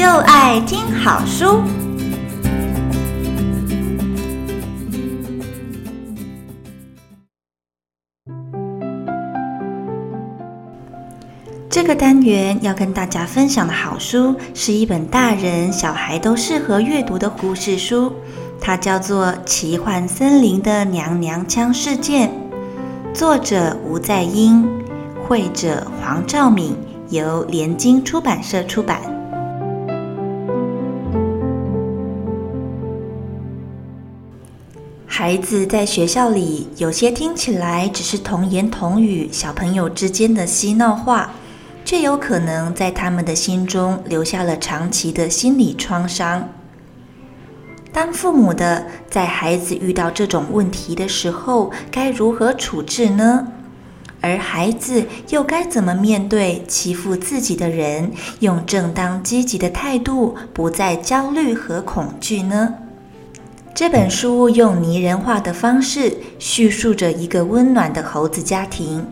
就爱听好书。这个单元要跟大家分享的好书，是一本大人小孩都适合阅读的故事书，它叫做《奇幻森林的娘娘腔事件》，作者吴在英，绘者黄兆敏，由联经出版社出版。孩子在学校里，有些听起来只是童言童语，小朋友之间的嬉闹话。却有可能在他们的心中留下了长期的心理创伤。当父母的在孩子遇到这种问题的时候，该如何处置呢？而孩子又该怎么面对欺负自己的人，用正当积极的态度，不再焦虑和恐惧呢？这本书用拟人化的方式叙述着一个温暖的猴子家庭。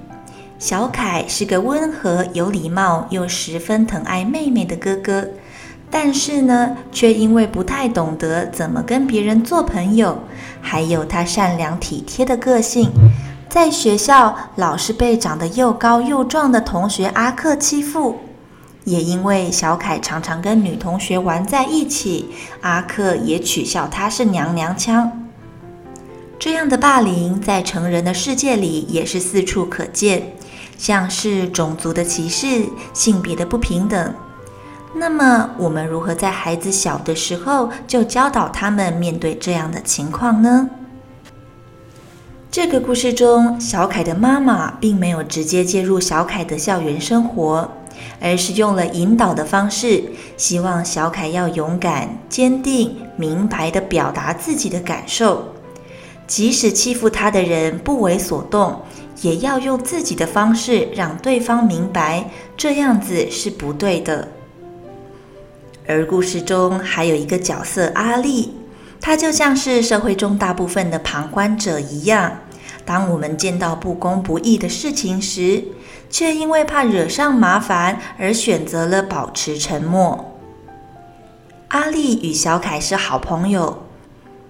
小凯是个温和、有礼貌又十分疼爱妹妹的哥哥，但是呢，却因为不太懂得怎么跟别人做朋友，还有他善良体贴的个性，在学校老是被长得又高又壮的同学阿克欺负。也因为小凯常常跟女同学玩在一起，阿克也取笑他是娘娘腔。这样的霸凌在成人的世界里也是四处可见。像是种族的歧视、性别的不平等，那么我们如何在孩子小的时候就教导他们面对这样的情况呢？这个故事中，小凯的妈妈并没有直接介入小凯的校园生活，而是用了引导的方式，希望小凯要勇敢、坚定、明白地表达自己的感受，即使欺负他的人不为所动。也要用自己的方式让对方明白，这样子是不对的。而故事中还有一个角色阿丽，她就像是社会中大部分的旁观者一样。当我们见到不公不义的事情时，却因为怕惹上麻烦而选择了保持沉默。阿丽与小凯是好朋友，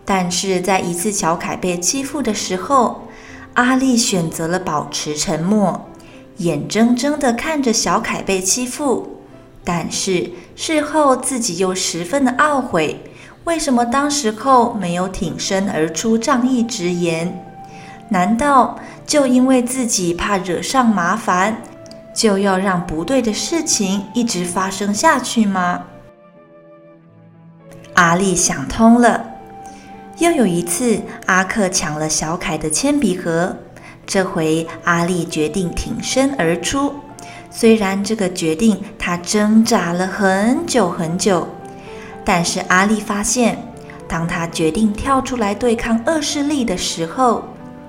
但是在一次小凯被欺负的时候，阿丽选择了保持沉默，眼睁睁地看着小凯被欺负，但是事后自己又十分的懊悔，为什么当时候没有挺身而出仗义直言？难道就因为自己怕惹上麻烦，就要让不对的事情一直发生下去吗？阿丽想通了。又有一次，阿克抢了小凯的铅笔盒。这回阿丽决定挺身而出。虽然这个决定他挣扎了很久很久，但是阿丽发现，当他决定跳出来对抗恶势力的时候，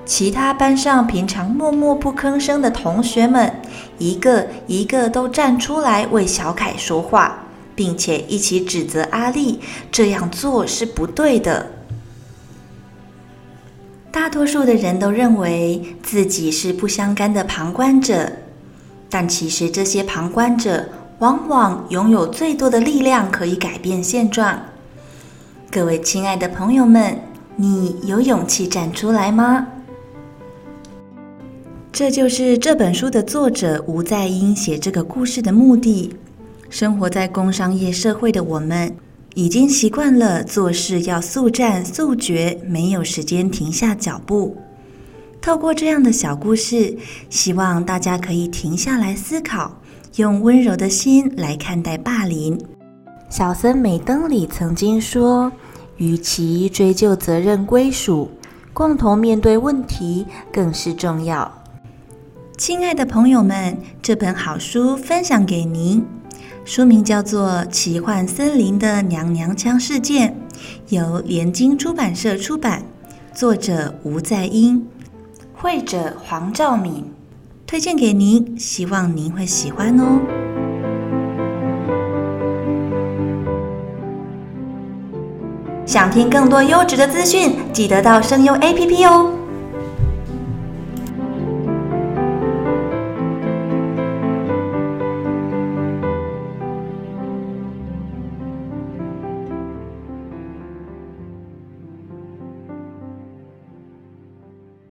其他班上平常默默不吭声的同学们，一个一个都站出来为小凯说话，并且一起指责阿丽这样做是不对的。大多数的人都认为自己是不相干的旁观者，但其实这些旁观者往往拥有最多的力量，可以改变现状。各位亲爱的朋友们，你有勇气站出来吗？这就是这本书的作者吴在英写这个故事的目的。生活在工商业社会的我们，已经习惯了做事要速战速决，没有时间停下脚步。透过这样的小故事，希望大家可以停下来思考，用温柔的心来看待霸凌。小森美登里曾经说：“与其追究责任归属，共同面对问题更是重要。”亲爱的朋友们，这本好书分享给您。书名叫做《奇幻森林的娘娘腔事件》，由联经出版社出版，作者吴在英，绘者黄兆敏，推荐给您，希望您会喜欢哦。想听更多优质的资讯，记得到声优 APP 哦。